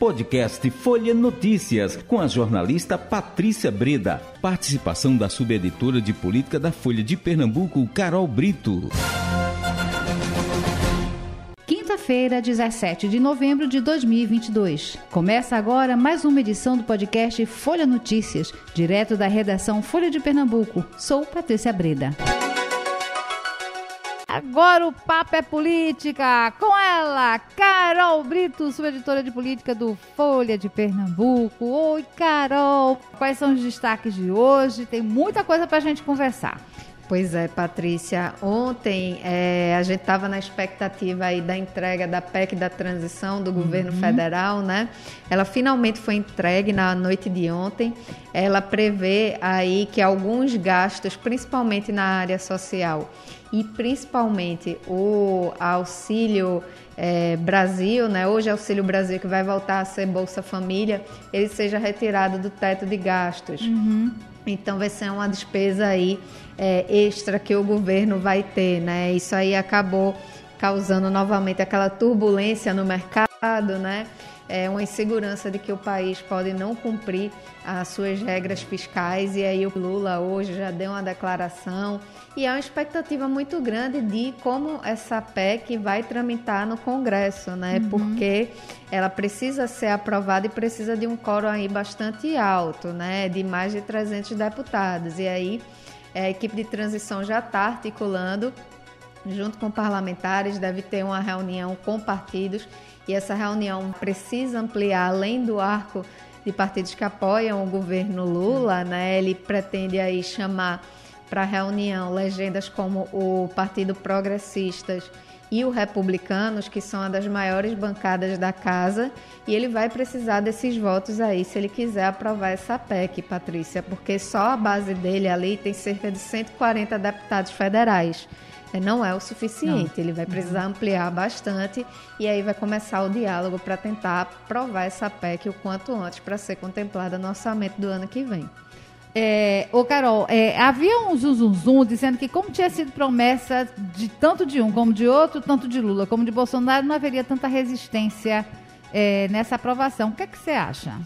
Podcast Folha Notícias, com a jornalista Patrícia Breda. Participação da subeditora de política da Folha de Pernambuco, Carol Brito. Quinta-feira, 17 de novembro de 2022. Começa agora mais uma edição do podcast Folha Notícias, direto da redação Folha de Pernambuco. Sou Patrícia Breda. Agora o papo é política. Com ela, Carol Brito, subeditora de política do Folha de Pernambuco. Oi, Carol. Quais são os destaques de hoje? Tem muita coisa para a gente conversar. Pois é, Patrícia. Ontem é, a gente estava na expectativa aí da entrega da PEC da transição do governo uhum. federal, né? Ela finalmente foi entregue na noite de ontem. Ela prevê aí que alguns gastos, principalmente na área social e principalmente o auxílio é, Brasil, né? Hoje é Auxílio Brasil que vai voltar a ser Bolsa Família, ele seja retirado do teto de gastos. Uhum. Então vai ser uma despesa aí é, extra que o governo vai ter, né? Isso aí acabou causando novamente aquela turbulência no mercado, né? É uma insegurança de que o país pode não cumprir as suas regras fiscais e aí o Lula hoje já deu uma declaração e há uma expectativa muito grande de como essa PEC vai tramitar no Congresso, né? Uhum. Porque ela precisa ser aprovada e precisa de um quórum aí bastante alto, né? De mais de 300 deputados. E aí a equipe de transição já está articulando junto com parlamentares, deve ter uma reunião com partidos e essa reunião precisa ampliar além do arco de partidos que apoiam o governo Lula, né? Ele pretende aí chamar para a reunião legendas como o Partido Progressistas e o Republicanos, que são uma das maiores bancadas da casa, e ele vai precisar desses votos aí se ele quiser aprovar essa PEC, Patrícia, porque só a base dele ali tem cerca de 140 deputados federais. É, não é o suficiente, não. ele vai precisar ampliar bastante e aí vai começar o diálogo para tentar aprovar essa PEC o quanto antes para ser contemplada no orçamento do ano que vem. É, ô Carol, é, havia um zum, zum, zum dizendo que como tinha sido promessa de tanto de um como de outro, tanto de Lula como de Bolsonaro, não haveria tanta resistência é, nessa aprovação. O que, é que você acha?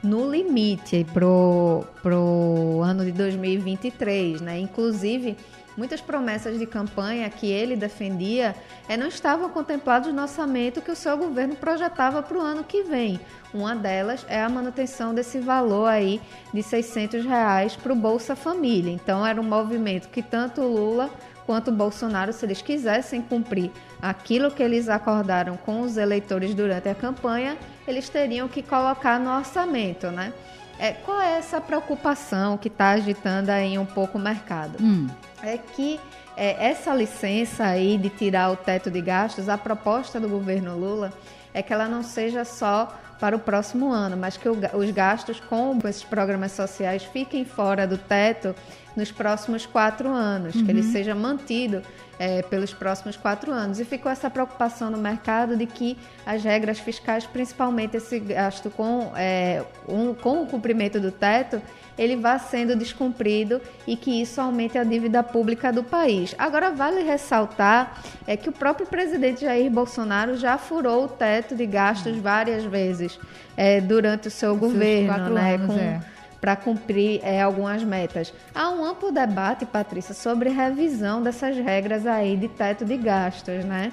No limite pro, pro ano de 2023, né? Inclusive, Muitas promessas de campanha que ele defendia é, não estavam contempladas no orçamento que o seu governo projetava para o ano que vem. Uma delas é a manutenção desse valor aí de 600 reais para o Bolsa Família. Então era um movimento que tanto Lula quanto Bolsonaro, se eles quisessem cumprir aquilo que eles acordaram com os eleitores durante a campanha, eles teriam que colocar no orçamento, né? É, qual é essa preocupação que está agitando aí um pouco o mercado? Hum. É que é, essa licença aí de tirar o teto de gastos, a proposta do governo Lula é que ela não seja só para o próximo ano, mas que o, os gastos com esses programas sociais fiquem fora do teto nos próximos quatro anos, uhum. que ele uhum. seja mantido é, pelos próximos quatro anos. E ficou essa preocupação no mercado de que as regras fiscais, principalmente esse gasto com, é, um, com o cumprimento do teto, ele vá sendo descumprido e que isso aumente a dívida pública do país. Agora, vale ressaltar é que o próprio presidente Jair Bolsonaro já furou o teto de gastos várias vezes é, durante o seu governo, né? Anos, com, é para cumprir é, algumas metas. Há um amplo debate, Patrícia, sobre revisão dessas regras aí de teto de gastos, né?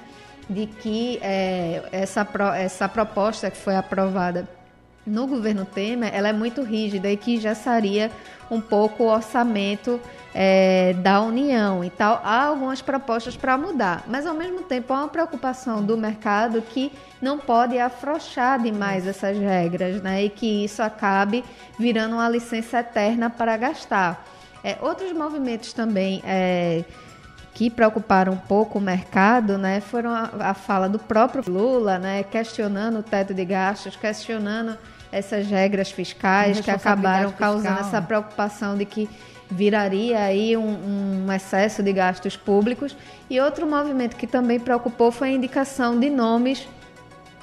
De que é, essa, pro, essa proposta que foi aprovada no governo Temer, ela é muito rígida e que já seria um pouco o orçamento é, da União e tal. Há algumas propostas para mudar, mas ao mesmo tempo há uma preocupação do mercado que não pode afrouxar demais essas regras, né? E que isso acabe virando uma licença eterna para gastar. É, outros movimentos também é, que preocuparam um pouco o mercado, né, foram a, a fala do próprio Lula, né, questionando o teto de gastos, questionando essas regras fiscais que acabaram causando fiscal. essa preocupação de que viraria aí um, um, excesso de gastos públicos. E outro movimento que também preocupou foi a indicação de nomes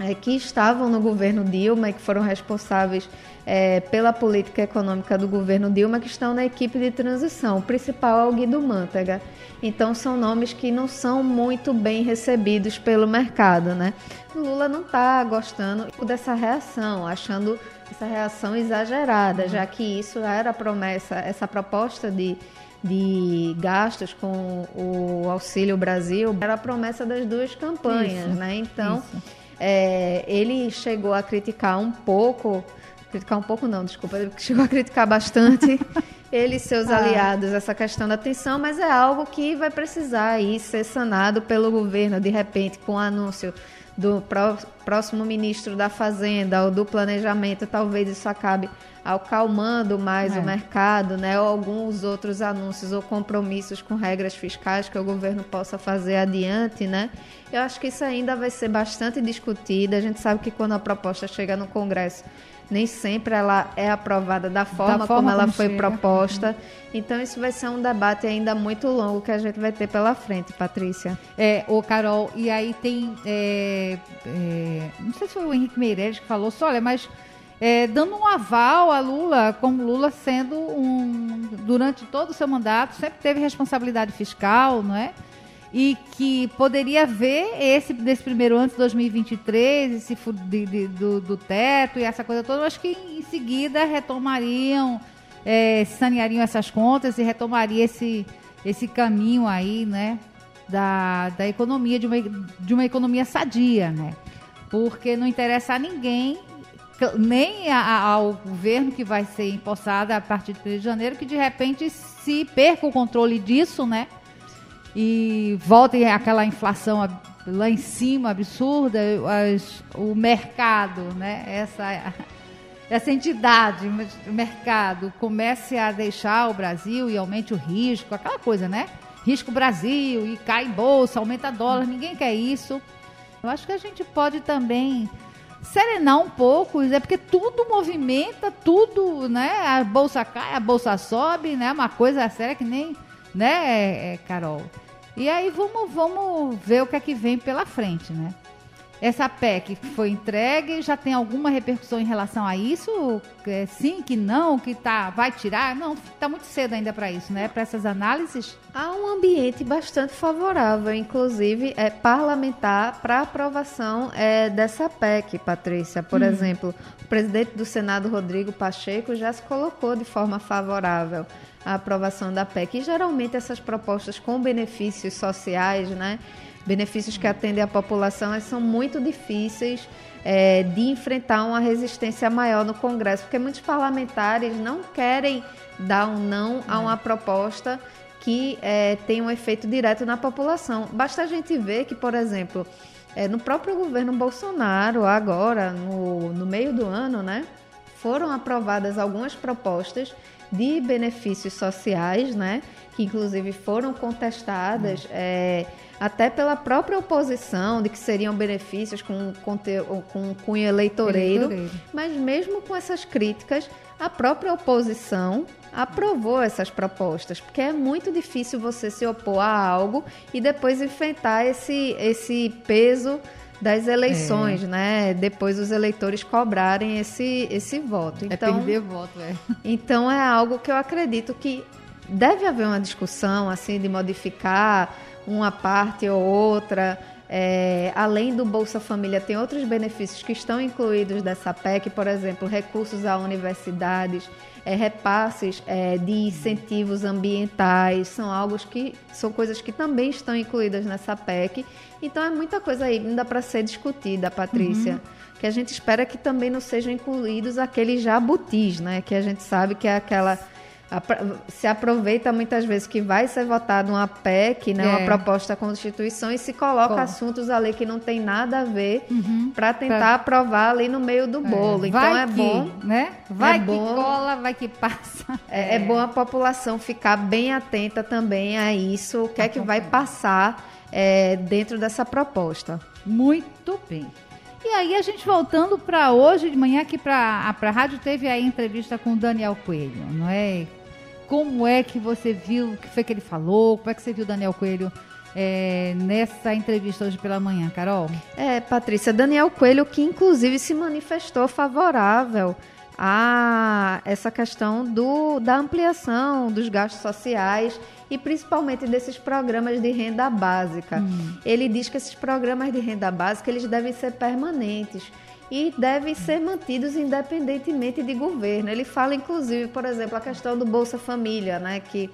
é, que estavam no governo Dilma e que foram responsáveis é, pela política econômica do governo Dilma, que estão na equipe de transição. O principal é o Guido Mantega. Então, são nomes que não são muito bem recebidos pelo mercado, né? Lula não está gostando dessa reação, achando essa reação exagerada, já que isso era a promessa, essa proposta de de gastos com o Auxílio Brasil era a promessa das duas campanhas, isso, né? Então, é, ele chegou a criticar um pouco, criticar um pouco não, desculpa, ele chegou a criticar bastante ele e seus ah. aliados essa questão da atenção, mas é algo que vai precisar aí ser sanado pelo governo de repente com o anúncio do próximo ministro da Fazenda ou do Planejamento, talvez isso acabe acalmando mais é. o mercado, né? Ou alguns outros anúncios ou compromissos com regras fiscais que o governo possa fazer adiante, né? Eu acho que isso ainda vai ser bastante discutido. A gente sabe que quando a proposta chega no Congresso, nem sempre ela é aprovada da forma, da forma como ela como foi chega. proposta. Então isso vai ser um debate ainda muito longo que a gente vai ter pela frente, Patrícia. É, o Carol, e aí tem, é, é, não sei se foi o Henrique Meirelles que falou, só olha, mas é, dando um aval a Lula, como Lula sendo um, durante todo o seu mandato, sempre teve responsabilidade fiscal, não é? E que poderia ver esse desse primeiro ano de 2023, esse de, de, do, do teto e essa coisa toda, acho que em seguida retomariam, é, saneariam essas contas e retomaria esse, esse caminho aí, né? Da, da economia, de uma, de uma economia sadia, né? Porque não interessa a ninguém nem a, ao governo que vai ser empossado a partir de 1 de janeiro, que de repente se perca o controle disso, né? E volte aquela inflação lá em cima absurda, as, o mercado, né? Essa, essa entidade, o mercado, comece a deixar o Brasil e aumente o risco, aquela coisa, né? Risco Brasil e cai bolsa, aumenta dólar, ninguém quer isso. Eu acho que a gente pode também serenar um pouco, é porque tudo movimenta, tudo, né? A bolsa cai, a bolsa sobe, né? Uma coisa séria que nem, né, é, Carol? E aí vamos, vamos ver o que é que vem pela frente, né? Essa PEC foi entregue, já tem alguma repercussão em relação a isso? É, sim, que não, que tá, vai tirar? Não, está muito cedo ainda para isso, né? Para essas análises. Há um ambiente bastante favorável, inclusive é parlamentar, para aprovação é, dessa PEC, Patrícia. Por hum. exemplo, o presidente do Senado, Rodrigo Pacheco, já se colocou de forma favorável à aprovação da PEC. E geralmente essas propostas com benefícios sociais, né? Benefícios que atendem a população, são muito difíceis é, de enfrentar uma resistência maior no Congresso, porque muitos parlamentares não querem dar um não a uma proposta que é, tem um efeito direto na população. Basta a gente ver que, por exemplo, é, no próprio governo Bolsonaro, agora, no, no meio do ano, né, foram aprovadas algumas propostas de benefícios sociais, né, que inclusive foram contestadas. Hum. É, até pela própria oposição, de que seriam benefícios com, com, com cunho eleitoreiro, eleitoreiro. Mas mesmo com essas críticas, a própria oposição aprovou essas propostas, porque é muito difícil você se opor a algo e depois enfrentar esse, esse peso das eleições, é. né? Depois os eleitores cobrarem esse, esse voto. É então, é perder voto, é. Então é algo que eu acredito que deve haver uma discussão assim de modificar uma parte ou outra. É, além do Bolsa Família, tem outros benefícios que estão incluídos dessa PEC, por exemplo, recursos a universidades, é, repasses é, de incentivos ambientais, são algo que são coisas que também estão incluídas nessa PEC. Então é muita coisa ainda para ser discutida, Patrícia. Uhum. Que a gente espera que também não sejam incluídos aqueles jabutis, né? Que a gente sabe que é aquela se aproveita muitas vezes que vai ser votada uma PEC, né, é. uma proposta à Constituição, e se coloca assuntos ali que não tem nada a ver uhum. para tentar pra... aprovar ali no meio do é. bolo. É. Então é que, bom. Né? Vai é que bom, cola, vai que passa. É, é, bom a população ficar bem atenta também a isso, o que é que vai passar é, dentro dessa proposta. Muito bem. E aí, a gente voltando para hoje de manhã, aqui para a rádio, teve a entrevista com o Daniel Coelho, não é? Como é que você viu, o que foi que ele falou, como é que você viu Daniel Coelho é, nessa entrevista hoje pela manhã, Carol? É, Patrícia, Daniel Coelho, que inclusive se manifestou favorável a essa questão do, da ampliação dos gastos sociais e principalmente desses programas de renda básica. Hum. Ele diz que esses programas de renda básica eles devem ser permanentes e devem ser mantidos independentemente de governo. Ele fala, inclusive, por exemplo, a questão do Bolsa Família, né, que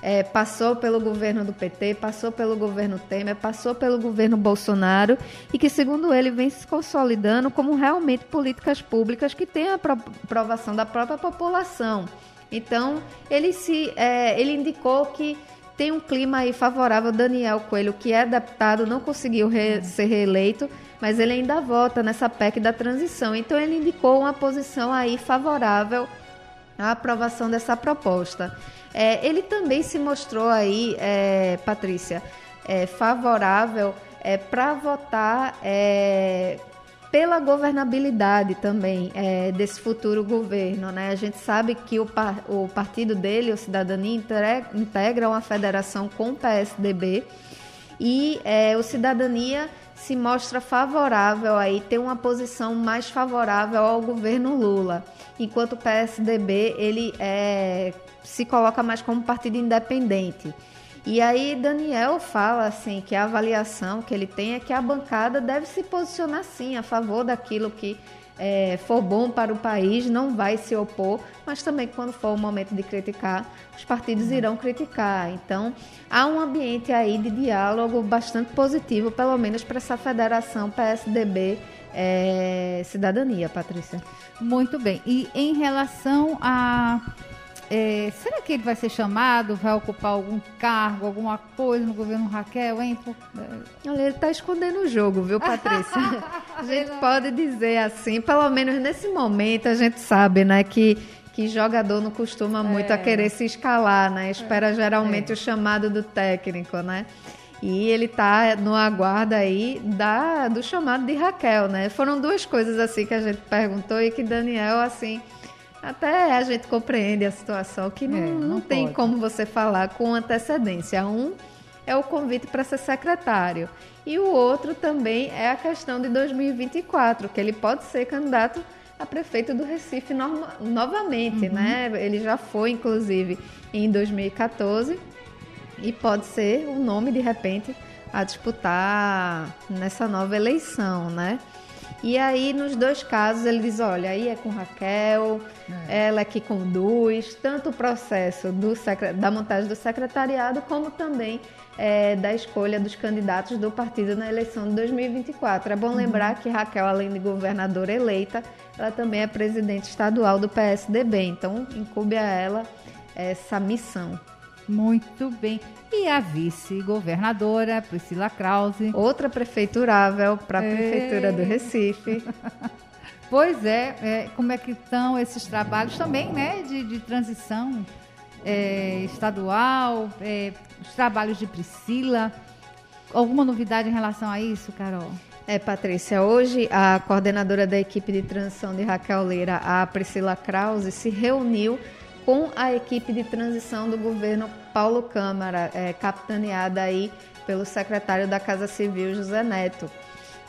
é, passou pelo governo do PT, passou pelo governo Temer, passou pelo governo Bolsonaro e que, segundo ele, vem se consolidando como realmente políticas públicas que têm a aprovação da própria população. Então, ele, se, é, ele indicou que tem um clima aí favorável. Daniel Coelho, que é deputado, não conseguiu re ser reeleito, mas ele ainda vota nessa PEC da transição. Então, ele indicou uma posição aí favorável à aprovação dessa proposta. É, ele também se mostrou aí, é, Patrícia, é, favorável é, para votar é, pela governabilidade também é, desse futuro governo. Né? A gente sabe que o, par, o partido dele, o Cidadania, integra uma federação com o PSDB e o Cidadania se mostra favorável aí, tem uma posição mais favorável ao governo Lula, enquanto o PSDB ele é, se coloca mais como partido independente. E aí Daniel fala assim que a avaliação que ele tem é que a bancada deve se posicionar sim a favor daquilo que é, for bom para o país, não vai se opor, mas também quando for o momento de criticar, os partidos irão criticar. Então, há um ambiente aí de diálogo bastante positivo, pelo menos para essa federação PSDB é, Cidadania, Patrícia. Muito bem. E em relação a é, será que ele vai ser chamado, vai ocupar algum cargo, alguma coisa no governo Raquel, hein? É. Olha, ele está escondendo o jogo, viu, Patrícia? a gente pode dizer assim, pelo menos nesse momento a gente sabe, né, que que jogador não costuma muito é. a querer se escalar, né? Espera é. geralmente é. o chamado do técnico, né? E ele tá no aguardo aí da, do chamado de Raquel, né? Foram duas coisas assim que a gente perguntou e que Daniel, assim, até a gente compreende a situação que não, é, não, não tem como você falar com antecedência. Um é o convite para ser secretário e o outro também é a questão de 2024, que ele pode ser candidato a prefeito do Recife no, novamente, uhum. né? Ele já foi, inclusive, em 2014 e pode ser o um nome de repente a disputar nessa nova eleição, né? E aí, nos dois casos, ele diz: olha, aí é com Raquel, é. ela é que conduz tanto o processo do, da montagem do secretariado, como também é, da escolha dos candidatos do partido na eleição de 2024. É bom uhum. lembrar que Raquel, além de governadora eleita, ela também é presidente estadual do PSDB, então incube a ela essa missão. Muito bem. E a vice-governadora, Priscila Krause. Outra prefeiturável para a é... Prefeitura do Recife. pois é, é, como é que estão esses trabalhos também, né, de, de transição é, estadual, é, os trabalhos de Priscila. Alguma novidade em relação a isso, Carol? É, Patrícia, hoje a coordenadora da equipe de transição de Raquel Leira, a Priscila Krause, se reuniu com a equipe de transição do governo Paulo Câmara, é, capitaneada aí pelo secretário da Casa Civil, José Neto.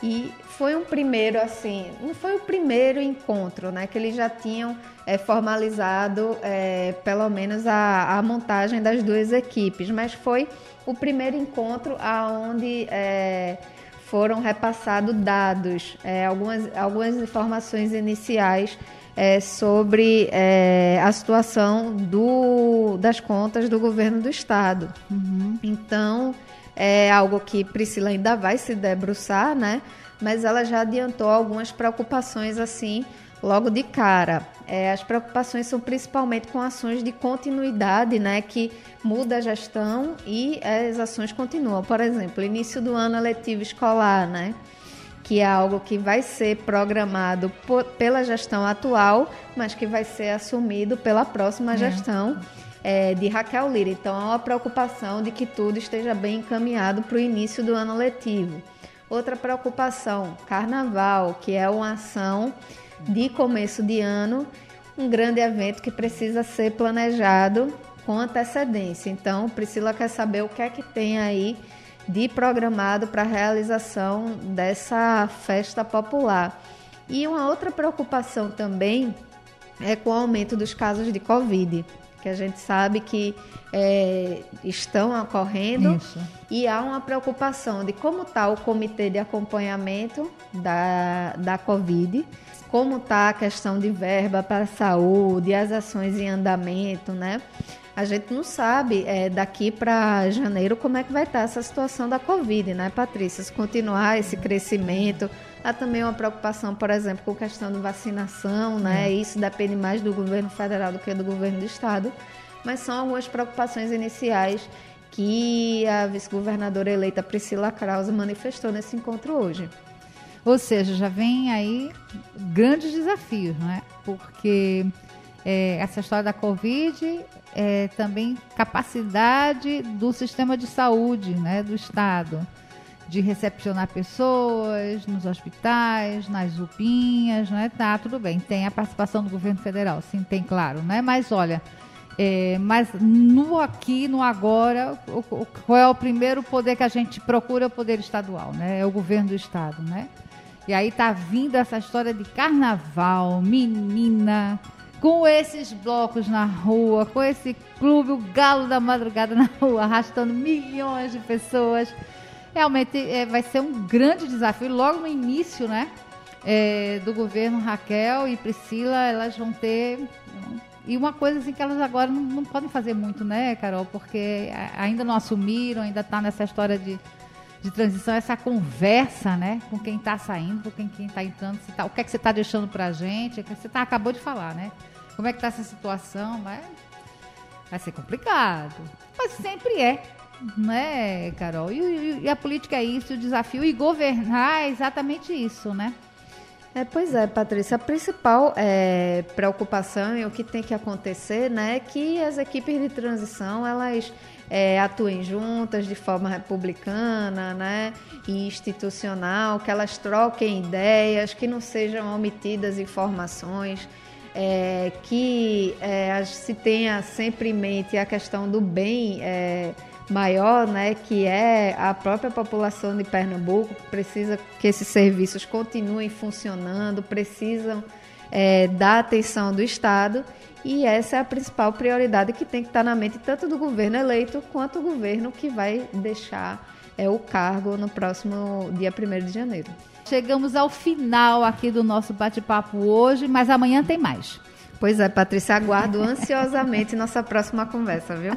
E foi um primeiro, assim, não foi o primeiro encontro, né? Que eles já tinham é, formalizado é, pelo menos a, a, montagem das duas equipes, mas foi o primeiro encontro aonde é, foram repassados dados, é, algumas, algumas informações iniciais é, sobre é, a situação do, das contas do governo do estado. Uhum. Então, é algo que Priscila ainda vai se debruçar, né? Mas ela já adiantou algumas preocupações assim logo de cara. É, as preocupações são principalmente com ações de continuidade, né, que muda a gestão e as ações continuam. Por exemplo, início do ano letivo escolar, né? Que é algo que vai ser programado por, pela gestão atual, mas que vai ser assumido pela próxima é. gestão é, de Raquel Lira. Então, há uma preocupação de que tudo esteja bem encaminhado para o início do ano letivo. Outra preocupação, carnaval, que é uma ação de começo de ano, um grande evento que precisa ser planejado com antecedência. Então, Priscila quer saber o que é que tem aí de programado para a realização dessa festa popular. E uma outra preocupação também é com o aumento dos casos de Covid, que a gente sabe que é, estão ocorrendo Isso. e há uma preocupação de como está o comitê de acompanhamento da, da Covid, como está a questão de verba para a saúde, as ações em andamento, né? A gente não sabe é, daqui para janeiro como é que vai estar tá essa situação da Covid, né, Patrícia? Se continuar esse crescimento, há também uma preocupação, por exemplo, com a questão de vacinação, né? É. Isso depende mais do governo federal do que do governo do estado mas são algumas preocupações iniciais que a vice-governadora eleita Priscila Krause manifestou nesse encontro hoje. Ou seja, já vem aí grandes desafios, não é? Porque é, essa história da Covid é também capacidade do sistema de saúde, né, do Estado, de recepcionar pessoas nos hospitais, nas UPinhas, né? Tá, tudo bem. Tem a participação do governo federal, sim, tem, claro, né? Mas olha, é, mas no aqui, no agora, o, o, qual é o primeiro poder que a gente procura? É o poder estadual, né? É o governo do estado, né? E aí tá vindo essa história de carnaval, menina, com esses blocos na rua, com esse clube, o galo da madrugada na rua, arrastando milhões de pessoas. Realmente é, vai ser um grande desafio. Logo no início, né? É, do governo Raquel e Priscila, elas vão ter e uma coisa assim que elas agora não, não podem fazer muito, né, Carol? Porque ainda não assumiram, ainda está nessa história de, de transição, essa conversa, né? Com quem está saindo, com quem está entrando, tá, o que é que você está deixando para a gente, que você tá, acabou de falar, né? Como é que está essa situação, vai, vai ser complicado. Mas sempre é, né, Carol? E, e, e a política é isso, o desafio, e governar é exatamente isso, né? É, pois é, Patrícia. A principal é, preocupação e o que tem que acontecer né, é que as equipes de transição elas é, atuem juntas de forma republicana né, e institucional, que elas troquem ideias, que não sejam omitidas informações. É, que é, se tenha sempre em mente a questão do bem é, maior, né, que é a própria população de Pernambuco, precisa que esses serviços continuem funcionando, precisam é, da atenção do Estado e essa é a principal prioridade que tem que estar na mente tanto do governo eleito quanto do governo que vai deixar é, o cargo no próximo dia 1 de janeiro. Chegamos ao final aqui do nosso bate-papo hoje, mas amanhã tem mais. Pois é, Patrícia, aguardo ansiosamente nossa próxima conversa, viu?